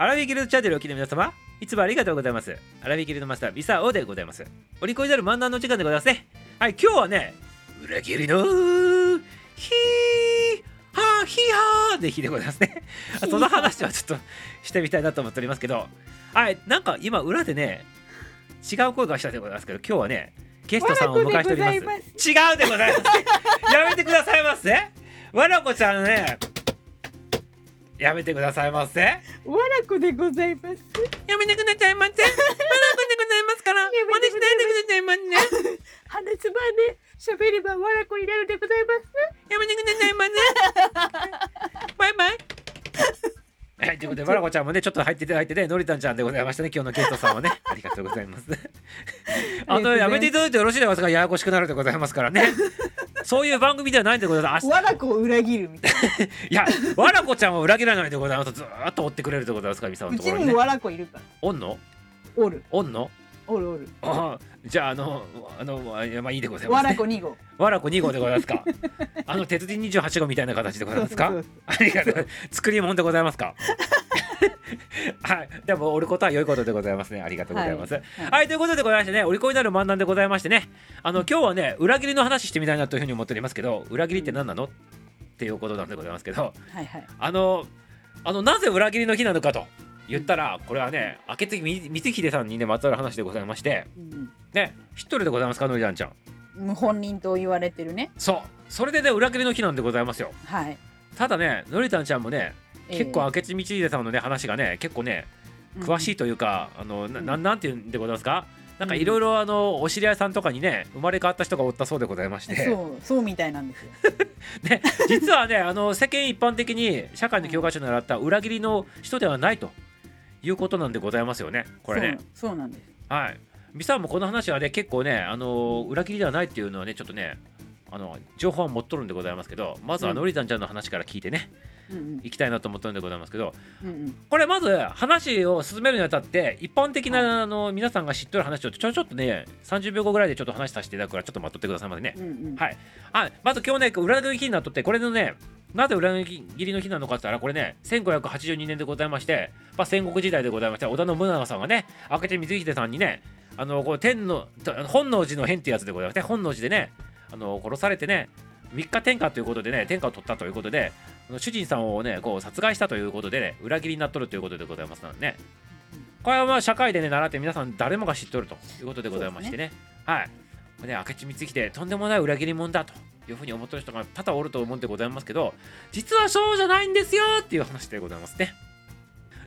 アラビギルドチャンネルをお聞きの皆様いつもありがとうございます。アラビギルドマスタービサオでございます。お利口になる漫談の時間でございますね。はい今日はね裏切りのヒーハーヒーハーで日でございますね。その話はちょっとしてみたいなと思っておりますけどはいなんか今裏でね違う声がしたでございますけど今日はねゲストさんをお迎えしております。違うでございます。やめてくださいませ。わらこちゃんねやめてくださいませやわらこでございます。めてくださいませわらこでございますからやめ真似しないでくださいませ鼻つまんで喋ればわらこになるでございます。やめてくださいませバイバイはい、ということで、わらこちゃんもね、ちょっと入っていただいてね、のりたんちゃんでございましたね、今日のゲストさんはね。ありがとうございます。あの、やめていただいてよろしいでございますか、ややこしくなるでございますからね。そういう番組ではないんでございます。あわらこを裏切るみたいな。いや、わらこちゃんは裏切らないでございます。ずーっと追ってくれるでございますか、みさんうのところに、にもわらこいるから。おんの？おるおんの？おるおる。あじゃあ、あの、あの、あいやまあいいでございます、ね。わらこ2号。わらこ2号でございますか？あの、鉄人28号みたいな形でございますか？そう。そうありがとう。作り物でございますか？はい、でも、おることは良いことでございますね。ありがとうございます。はい、はいということでございましてね、お利口になる漫談でございましてね。あの、今日はね、裏切りの話してみたいなというふうに思っておりますけど、裏切りって何なの？っていうことなんでございますけど。はいはい。あの、あの、なぜ裏切りの日なのかと。言ったら、これはね、明智光秀さんにね、まつわる話でございまして。うんね、一人でございますか、のりちゃんちゃん。うん。本人と言われてるね。そう、それでね、裏切りの日なんでございますよ。はい。ただね、のりたんちゃんもね、結構え明智光秀さんのね話がね結構ねえ詳しいい。というか、あのなうんななんていうんでございますか？なんかいろいろあのお知り合いさんとかにね生まれ変わった人がおったそうでございましてそうそうみたいなんですよ。ね、実はねあの世間一般的に社会の教科書に習った裏切りの人ではないということなんでございますよねこれね。そうなんです。はいミサもこの話はね結構ねあの裏切りではないっていうのはねちょっとねあの情報は持っとるんでございますけどまずはうんのりたんちゃんの話から聞いてね、うんうんいきたいなと思ってるんでございますけどうんうん。これまず話を進めるにあたって一般的なあの皆さんが知ってる話をちょちょっとね30秒後ぐらいでちょっと話させていただくからちょっと待っとってくださいませね。うんうん。はいあまず今日ね裏切り日になっとってこれのねなぜ裏切りの日なのかって言ったらこれね1582年でございまして、まあ、戦国時代でございまして織田信長さんがね明智光秀さんにねあのこう天のと本能寺の変ってやつでございまして本能寺でねあの殺されてね3日天下ということでね天下を取ったということで主人さんをねこう殺害したということで、ね、裏切りになっとるということでございますのでね。これはまあ社会でね習って皆さん誰もが知っとるということでございましてね。はいこれね。明智光秀とんでもない裏切り者だというふうに思ってる人が多々おると思うんでございますけど実はそうじゃないんですよっていう話でございますね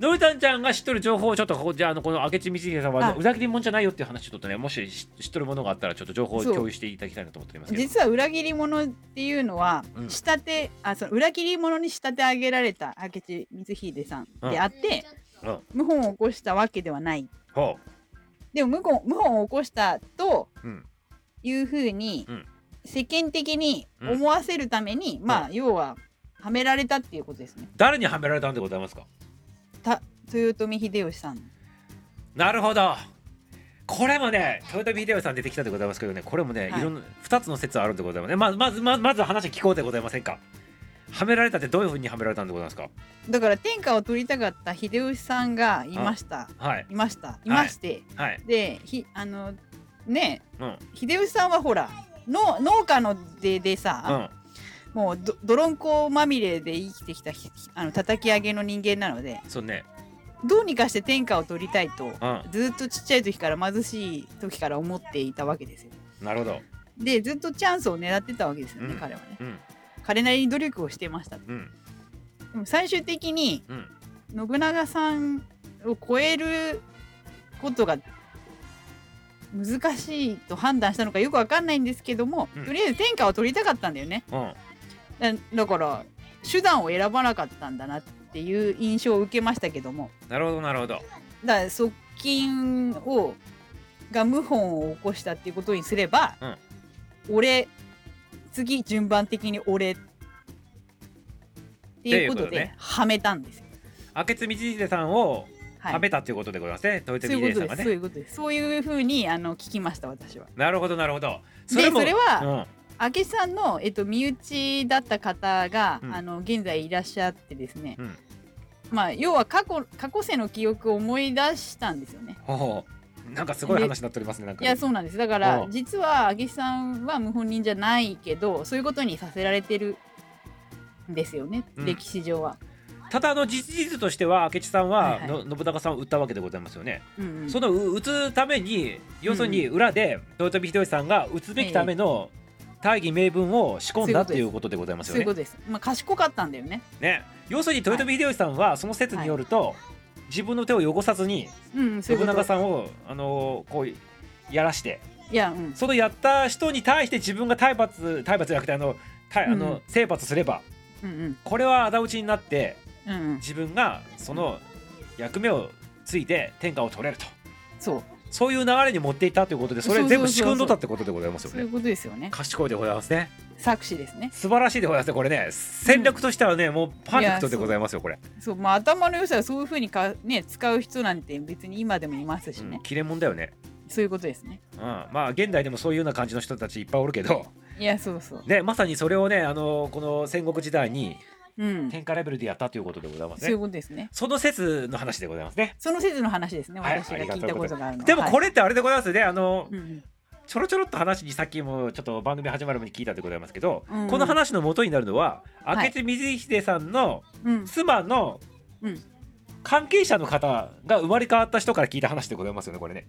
のりたんちゃんが知っとる情報をちょっとここじゃああのこの明智光秀さんは裏切り者じゃないよっていう話ちょっとねもし知知っとるものがあったらちょっと情報を共有していただきたいなと思っております実は裏切り者っていうのは、うん。仕立てあその裏切り者に仕立て上げられた明智光秀さんであって、うん。謀反を起こしたわけではない。ほでも謀反謀反を起こしたとううん。いうふうにうん。世間的に思わせるために、まあ要ははめられたっていうことですね。誰にはめられたんでございますか？た豊臣秀吉さん。なるほど。これもね豊臣秀吉さん出てきたでございますけどねこれもね、はい。い、ろんな2つの説あるんでございますね。まずまずまずまず話聞こうでございませんか。はめられたってどういうふうにはめられたんでございますか？だから天下を取りたかった秀吉さんがいました。はい。いました。いまして、はい。でひあのねうん。秀吉さんはほらの農家の出でさ、もうど泥んこまみれで生きてきたひあの叩き上げの人間なのでうんそうね。どうにかして天下を取りたいとうん。ずっとちっちゃい時から貧しい時から思っていたわけですよ。なるほど。でずっとチャンスを狙ってたわけですよね、うん。彼はね。うん。彼なりに努力をしてました。でうん。も最終的にうん。信長さんを超えることが難しいと判断したのかよくわかんないんですけども、うん。とりあえず天下を取りたかったんだよね。うんだだから手段を選ばなかったんだなっていう印象を受けましたけども。なるほどなるほど。だから側近をが謀反を起こしたっていうことにすれば、うん。俺次順番的に俺っていうことではめたんですよ。明智光秀さんをはめたということでございますね、豊そういうことです。そういうことです。そういうふうにあの聞きました私は。なるほどなるほど。でそれもは、明智さんのえっと身内だった方が、うん。あの現在いらっしゃってですね。うん。まあ要は過去過去世の記憶を思い出したんですよね。ほうなんかすごい話になっておりますねなんかね。いやそうなんです。だからうん。実は明智さんは謀反人じゃないけどそういうことにさせられてるんですよね、うん。歴史上は。ただあの実実としては明智さんは、はいはい。の信長さんを撃ったわけでございますよね、うんうん。そのう撃つために要するに裏で豊臣秀吉さんが撃つべきための大義名分を仕込んだっていうことでございますよね。そういうことです。まあ賢かったんだよね。ね。要するに豊臣秀吉さんはその説によると、自分の手を汚さずにうん、そういう。信長さんをあのーこうやらして。いや、うん、そのやった人に対して自分が体罰体罰じゃなくてあのたあうんの征伐すればうんうん。これは仇討ちになってうんうん、自分がその役目をついて天下を取れると。そう、そういう流れに持っていったということでそれ全部仕組んどったってことでございますよね。そういうことですよね。賢いでございますね。作詞ですね。素晴らしいでございますねこれね。戦略としてはね、もうパーフェクトでございますよこれ、そう、まあ頭の良さはそういうふうにかね使う人なんて別に今でもいますしね。うん。切れ者だよね。そういうことですね。うん、まあ現代でもそういうような感じの人たちいっぱいおるけど、いや、そうそう。ね、まさにそれをねあのこの戦国時代にうん、天下レベルでやったということでございますそういうねことですね。その説の話でございますね。その説の話ですね。はい私が聞いたことがあるのは。でもこれ、れってあれでございますね。あのうんうん。ちょろちょろっと話にさっきもちょっと番組始まる前に聞いたでございますけど、うん。この話の元になるのははい。明智光秀さんのうん、妻のうん。関係者の方が生まれ変わった人から聞いた話でございますよねこれね。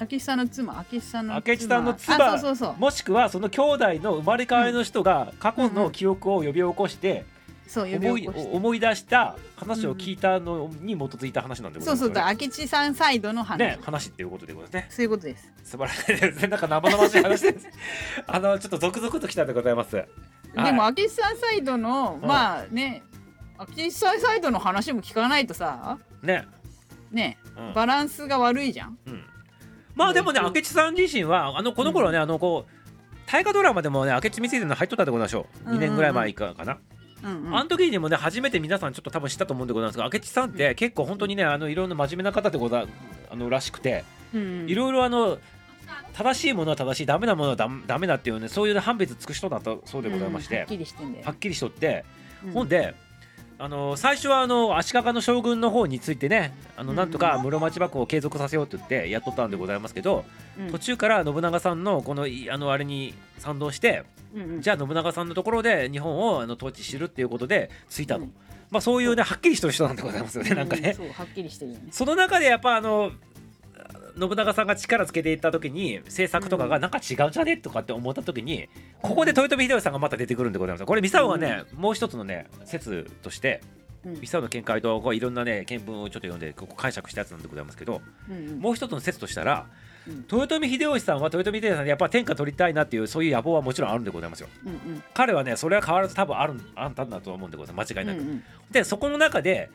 明智さんの妻、明智さんの妻。明智さんの妻あ、そうそうそう。もしくはその兄弟の生まれ変わりの人が過去の記憶を呼び起こしてそう、思い。思い出した話を聞いたのに基づいた話なんでござそそう、いう明智さんサイドの話。ね話っていうことでございますね。そういうことです。素晴らしいですね。なんか生々しい話です。あのちょっと続々ときたでございます。でも明智さんサイドの、うん。まあね明智さんサイドの話も聞かないとさ。ね。ねうん。バランスが悪いじゃん。うん。まあでもね明智さん自身はあのこの頃はね、あのこう大河ドラマでもね明智光秀の入っとったでございましょう、うん。うんうん2年ぐらい前かかな、うんうんあの時にもね初めて皆さんちょっと多分知ったと思うんでございますが明智さんって結構本当にねあのいろんな真面目な方でござあのらしくてうんいろいろあの正しいものは正しいダメなものはダメダメだっていうねそういう判別つく人だったそうでございましてうんはっ、きりしとって、うん。ほんであの最初はあの足利の将軍の方についてねあのうん。なんとか室町幕府を継続させようって言ってやっとったんでございますけど、うん。途中から信長さんのこのいあのあれに賛同してうんうん。じゃあ信長さんのところで日本をあの統治するっていうことでついたと、うん。まあそういうねはっきりした人なんでございますよねなんかね、うそうはっきりしてるよね。その中でやっぱあの信長さんが力つけていった時に政策とかがなんか違うんじゃねとかって思った時にここで豊臣秀吉さんがまた出てくるんでございますこれ三沢はね、もう一つのね説としてうん。三沢の見解とこういろんなね見聞をちょっと読んでここ解釈したやつなんでございますけどうんうん。もう一つの説としたらうん。豊臣秀吉さんは豊臣秀吉さんでやっぱ天下取りたいなっていうそういう野望はもちろんあるんでございますよ。うんうん。彼はねそれは変わらず多分あるあったんだと思うんでございます。間違いなく、うんうん。でそこの中で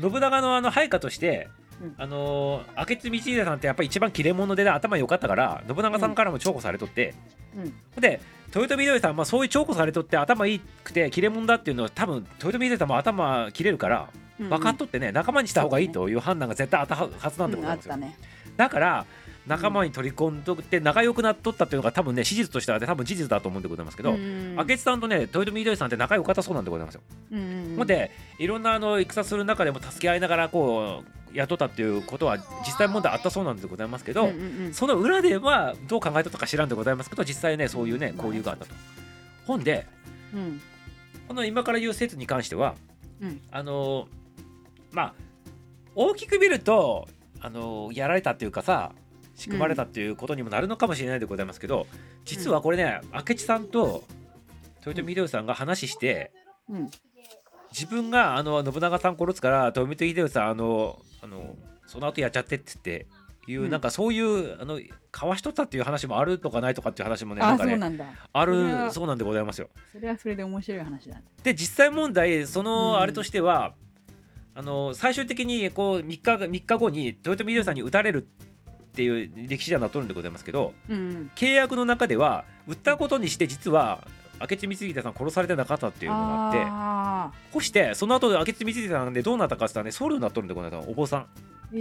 信長のあの配下として、うんあのー明智光秀さんってやっぱり一番切れ者で、ね、頭良かったから信長さんからも重宝されとって、うん。で豊臣秀吉さん、まあ、そういう重宝されとって頭いいくて切れ者だっていうのは多分豊臣秀吉さんも頭切れるからうん分かっとってね、仲間にした方がいいという判断が絶対あったはずなんでございますよ、うんね。だから仲間に取り込んどって仲良くなっとったっていうのが多分ね史実としてはね多分事実だと思うんでございますけど、うん明智さんとね豊臣秀吉さんって仲良かったそうなんでございますよ。うんうんでいろんなあの戦する中でも助け合いながらこう雇ったっていうことは実際問題あったそうなんでございますけど、うんうんうん。その裏ではどう考えたか知らんでございますけど実際ねそういうねうん交流があったと。ほんでうん。この今から言う説に関してはうん。あのまあ大きく見るとあのやられたっていうかさ仕組まれたっていうことにもなるのかもしれないでございますけど実はこれね明智さんと豊臣秀吉さんが話してうん。自分があの信長さん殺すから豊臣秀吉さんあのあのその後やっちゃってって言っていう、うんなんかそういうあのかわしとったっていう話もあるとかないとかっていう話もねなあんかね。あるそうなんでございますよ。それはそれで面白い話だね。で実際問題そうんのあれとしては、あの最終的にこう3日3日後に豊臣秀吉さんに撃たれるっていう歴史ではなっとるんでございますけどうんうん契約の中では撃ったことにして実は明智光秀さん殺されてなかったっていうのがあってあそしてその後明智光秀さんでどうなったかって言ったらね僧侶になっとるんでございますお坊さん。ーえ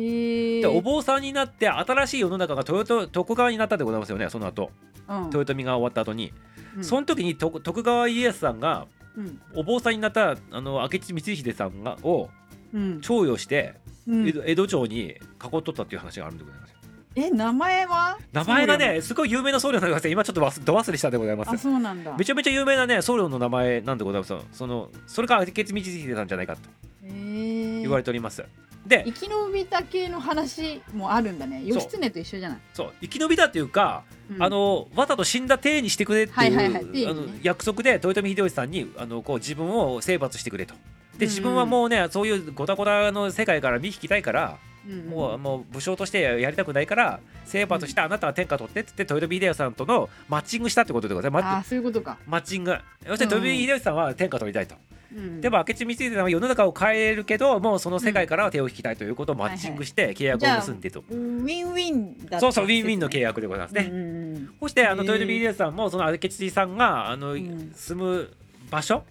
ー。でお坊さんになって新しい世の中が豊臣徳川になったでございますよねその後。うん。豊臣が終わった後に、うん。その時に徳徳川家康さんがうん。お坊さんになったあの明智光秀さんがをうん。徴用して江戸城に囲っとったっていう話があるんでございますよえ名前は？名前がねすごい有名な僧侶なんでございます今ちょっと忘ど忘れしたでございまあすそうなんだ。めちゃめちゃ有名なね僧侶の名前なんでございます。そのそれが明智光秀さんじゃないかと言われております、で生き延びた系の話もあるんだね。義経と一緒じゃない、そう。生き延びたっていうか、うん。あのわざと死んだ体にしてくれっていう、約束で豊臣秀吉さんにあのこう自分を征伐してくれと。でうん自分はもうねそういうゴタゴタの世界から身引きたいから、うんうん。もうもう武将としてやりたくないから征伐してあなたは天下取ってって豊臣秀吉さんとのマッチングしたってことでございます。マああそういうことか、マッチング。要するに豊臣秀吉さんは天下取りたいと、うん、でも明智光秀さんは世の中を変えるけどもうその世界からは手を引きたいということをマッチングして契約を結んでと、ウィンウィンだそうそうウィンウィンの契約でございますね、うんうんうん。そしてあの豊臣秀吉さんもその明智さんがあの、ん。住む場所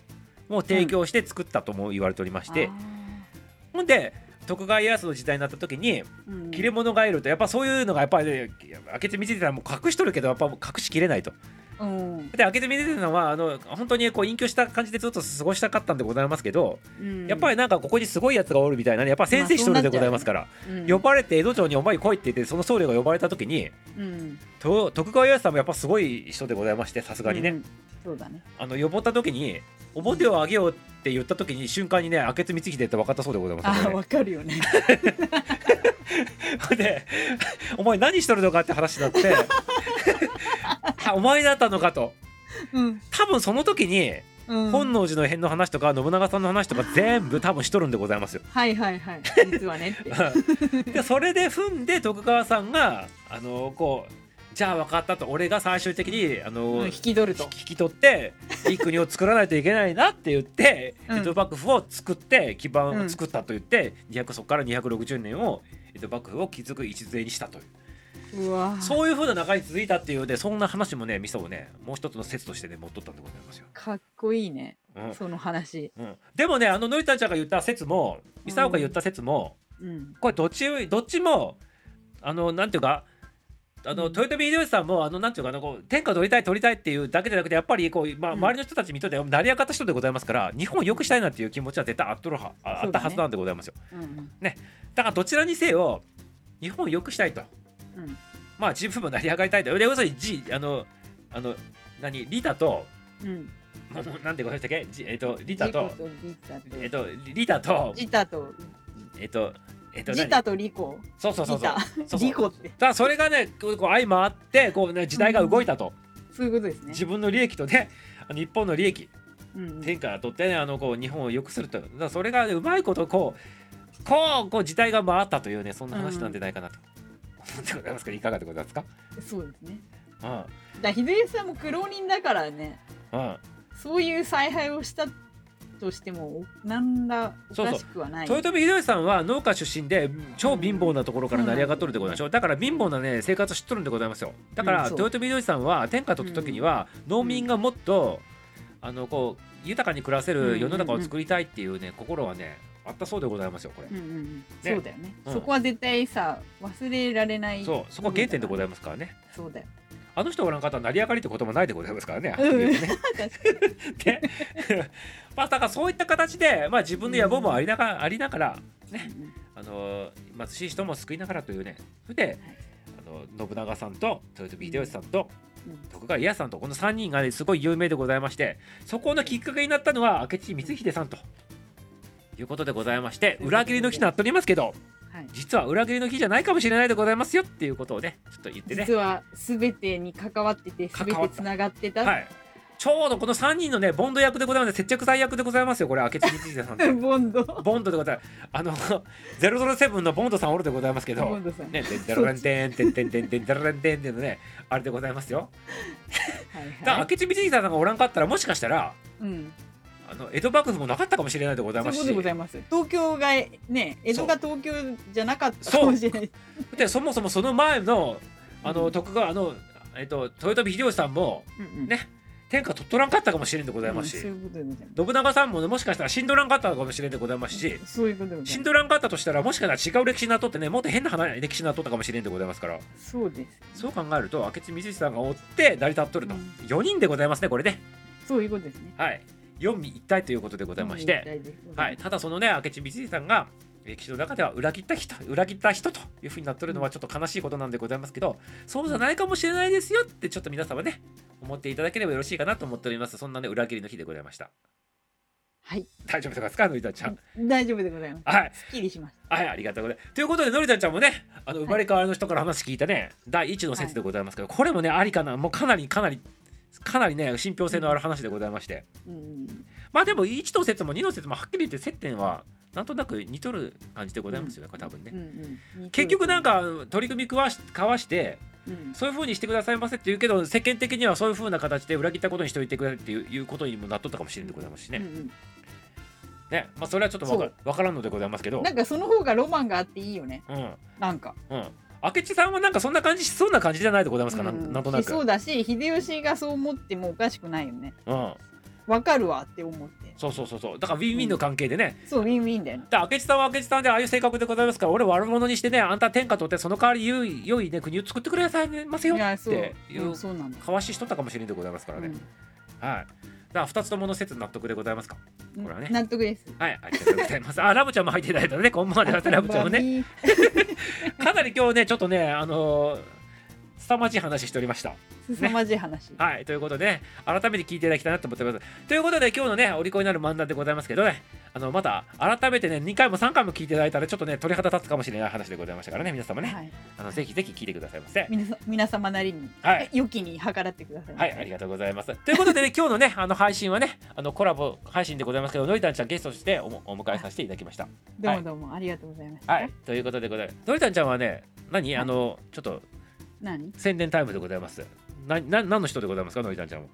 を提供して作ったとも言われておりまして、あほんで徳川家康の時代になった時にーうん。切れ者がいるとやっぱそういうのがやっぱり、ね、明智光秀さんも隠しとるけどやっぱ隠しきれないと。うん。で明智光秀さんはあの本当にこう隠居した感じでずっと過ごしたかったんでございますけど、うん。やっぱりなんかここにすごいやつがおるみたいなねやっぱ先生一人でございますから、うん。呼ばれて江戸城にお前来いって言ってその僧侶が呼ばれた時に徳川家康さんもやっぱすごい人でございましてさすがにね。うん。そうだね。あの呼ぼった時に表を上げようって言った時に瞬間にね明智光秀って分かったそうでございますああよわかるよねね。で「お前何しとるのか?」って話になって あお前だったのかとうん多分その時にうん本能寺の変の話とか信長さんの話とか 全部多分しとるんでございますよ。はいはいはい実はねでそれで踏んで徳川さんがあのこうじゃあ分かったと。俺が最終的にあの、うん引き取ると。引き取っていい国を作らないといけないなって言って、うん。江戸幕府を作って基盤うん。を作ったと言って、200そこから260年を江戸幕府を築く礎にしたという。うわ。そういうふうな流れに続いたっていうでそんな話もねミサをねもう一つの説としてね持っとったんでございますよ。かっこいいね。うん。その話。うん、でもねあののりたちゃんが言った説もミサオが言った説も、うん。これどっちどっちもあのなんていうかあのうん。豊臣秀吉さんもあのなんていうかなこう天下取りたい取りたいっていうだけじゃなくてやっぱりこう、まあ、うん。周りの人たち見とって成り上がった人でございますから日本を良くしたいなっていう気持ちは絶対あっとるはああったはずなんでございますよ。うんうん。だからどちらにせよ日本を良くしたいと。うん。まあ自分も成り上がりたいと。で要するにじあのあの何リタとうん。もうなんてごめんなさいじえっ、とリタとえっ、とリタとジタと。えっ、とえっ、と何ジタとリコ。そうそうそうそう。リコって。だそれがねこう相まってこう、ね、時代が動いたと、そういうことですね。自分の利益とね日本の利益。うん天下取ってねあのこう日本を良くすると。だそれが、ね、うまいことこうこうこう時代が回ったというねそんな話なんじゃないかなと、思ってございますか？いかがでございますか？そうですね。うん。だ秀吉さんも苦労人だからね。うん。そういう采配をしたとしても何らおかしくはない。豊臣秀吉さんは農家出身で超貧乏なところから成り上がっとるでございましょうだから貧乏なね生活を知っとるんでございますよ。だから、うん豊臣秀吉さんは天下取った時には、農民がもっとあのこう豊かに暮らせる世の中を作りたいっていうね、心はねあったそうでございますよこれ、うんうんうん。そうだよね、うん。そこは絶対さ忘れられないそう。そこは原点でございまますからね。すそうだよ。あの人おらんかったら成り上がりってこともないでございますからね。うん。ね。で まあだからそういった形で、まあ、自分の野望もありながら,、ありながらねあの貧しい人も救いながらというねそれで、あの信長さんと豊臣秀吉さんとうん。徳川家康さんとこの3人が、ね、すごい有名でございましてそこのきっかけになったのは明智光秀さんということでございまして裏切りの日になっておりますけどはい、実は裏切りの日じゃないかもしれないでございますよっていうことをねちょっと言ってね。実は全てに関わってて全てた。つながってた、はい。ちょうどこの3人のね、ボンド役でございます。接着剤役でございますよ、これ、明智光秀さんと。ボンド。ボンドでございます。あの、007のボンドさんおるでございますけど、ボンドさん、ね、でデロレンテンテンテンテンテンデロレンテンっていうのね、あれでございますよ。はいだ明智光秀さんがおらんかったら、もしかしたら、うん、あの江戸幕府もなかったかもしれないでございますし。東京がね江戸が東京じゃなかったかもしれない。でそもそもその前のあの、うん。徳川あの、えっと、豊臣秀吉さんもうんうん。ね天下取っとらんかったかもしれんでございますし、信長さんもねもしかしたら死んどらんかったかもしれんでございますし、死んどらんかったとしたらもしかしたら違う歴史になっとってねもっと変な話歴史になっとったかもしれんでございますから。すそうですそう考えると明智光秀さんが追って成り立っとると、うん。4人でございますねこれね。そういうことですね。はい。四味一体ということでございまして、はい、ただそのね明智光秀さんが歴史の中では裏切った人裏切った人というふうになっとるのはちょっと悲しいことなんでございますけどそうじゃないかもしれないですよってちょっと皆様ね思っていただければよろしいかなと思っております。そんなね裏切りの日でございました。はい。大丈夫ですか？のりたちゃん。大丈夫でございます。はい。すっきりしましはいありがとうございます。ということでのりたちゃんもねあの生まれ変わりの人から話聞いたね、第一の説でございますけど、これもねありかな。もうかなりかなりかなりね信憑性のある話でございまして、たうん。まあでも1の説も2の説もはっきり言って接点はなんとなく似とる感じでございますよね、これ多分ね、うんうん。結局なんか取り組み交わし交わしてうん。そういう風にしてくださいませって言うけど世間的にはそういう風な形で裏切ったことにしておいてくださいっていういうことにもなっとったかもしれんでございますしね,、うんうん。ねまあ、それはちょっとわかそう。わからんのでございますけど。なんかその方がロマンがあっていいよね。うん。なんか。うん。明智さんはなんかそんな感じしそうな感じじゃないでございますか、なうん。なんとなく。しそうだし秀吉がそう思ってもおかしくないよね。うんわかるわって思って。そうそうそうそう。だからウィンウィンの関係でね、そうウィンウィンだよね。で明智さんは明智さんでああいう性格でございますから俺悪者にしてねあんた天下取ってその代わり良い良いね国を作ってくれなさいますよっていううんそうなんだ。かわししとったかもしれんでございますからね、うん。はい。だから2つともの説納得でございますか？これはね。納得です。はいありがとうございます。あラブちゃんも入っていただいたのねこんばんはでラブちゃんもね。かなり今日ねちょっとねあのー凄まじい話しておりました。すさまじい話、はい、ということで、ね、改めて聞いていただきたいなと思ってます。ということで、今日のね、お利口になる漫談でございますけどね、あの、また、改めてね、2回も3回も聞いていただいたら、ちょっとね、鳥肌立つかもしれない話でございましたからね、皆様ね、はい、あの、ぜひぜひ聞いてくださいませ。皆様なりに、はい。良きに計らってくださいはい、ありがとうございます。ということでね、今日のね、あの配信はね、あのコラボ配信でございますけど、のりたんちゃんゲストとしておもお迎えさせていただきました。どうもどうも、ありがとうございました、はい、ということでございます。のりたんちゃんはね、何？あの、ちょっと何？宣伝タイムでございます。な、な、何の人でございますか、のりたんちゃんは。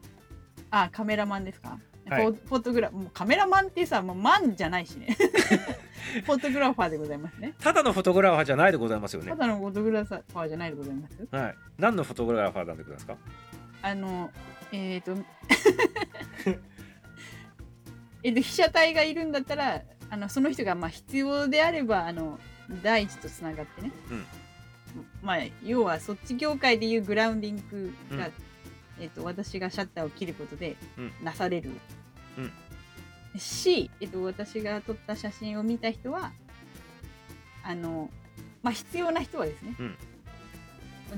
あカメラマンですか、はい。フォフォトグラもうカメラマンってさもうマンじゃないしね。フォトグラファーでございますね。ただのフォトグラファーじゃないでございますよね。た。だのフォトグラファーじゃないでございます。はい。何のフォトグラファーなんでございますか？あのえっ、ー、とえっと被写体がいるんだったらあのその人がまあ必要であればあの第一とつながってね、まあ要はそっち業界でいうグラウンディングが、うんえっと私がシャッターを切ることでうんなされる、し、えっと私が撮った写真を見た人はあのまあ必要な人はですね、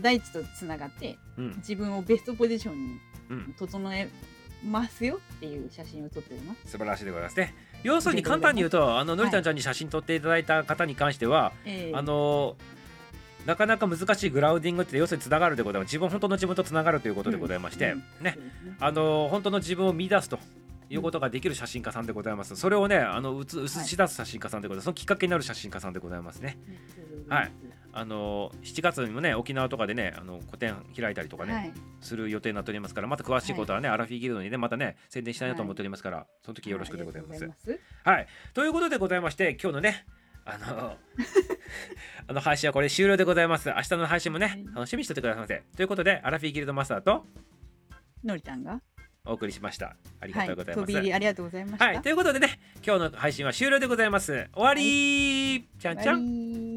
第一とつながってうん。自分をベストポジションにうん。整えますよっていう写真を撮っております。素晴らしいでございますね。要するに簡単に言うと、あののりたんちゃんに写真撮っていただいた方に関しては、えーあのなかなか難しいグラウディングって要するにつながるでございます。自分本当の自分とつながるということでございまして、うんね、あの本当の自分を見出すと。いうことができる写真家さんでございます。それをね、あのうつ映し出す写真家さんでございます。そのきっかけになる写真家さんでございますね。はいあの7月にもね、沖縄とかでね、あの個展開いたりとかね、はい、する予定になっておりますから、また詳しいことはね、アラフィーギルドにね、またね、宣伝したいなと思っておりますから、その時よろしくでございます。はい。ということでございまして、今日のね、あの、あの配信はこれ終了でございます。明日の配信もね、楽しみにしててくださいませ。ということで、アラフィーギルドマスターとのりたんが、お送りしました。ありがはい、とうございます。飛び入りありがとうございました。はい、ということでね、今日の配信は終了でございます。終わり、ちゃんちゃん。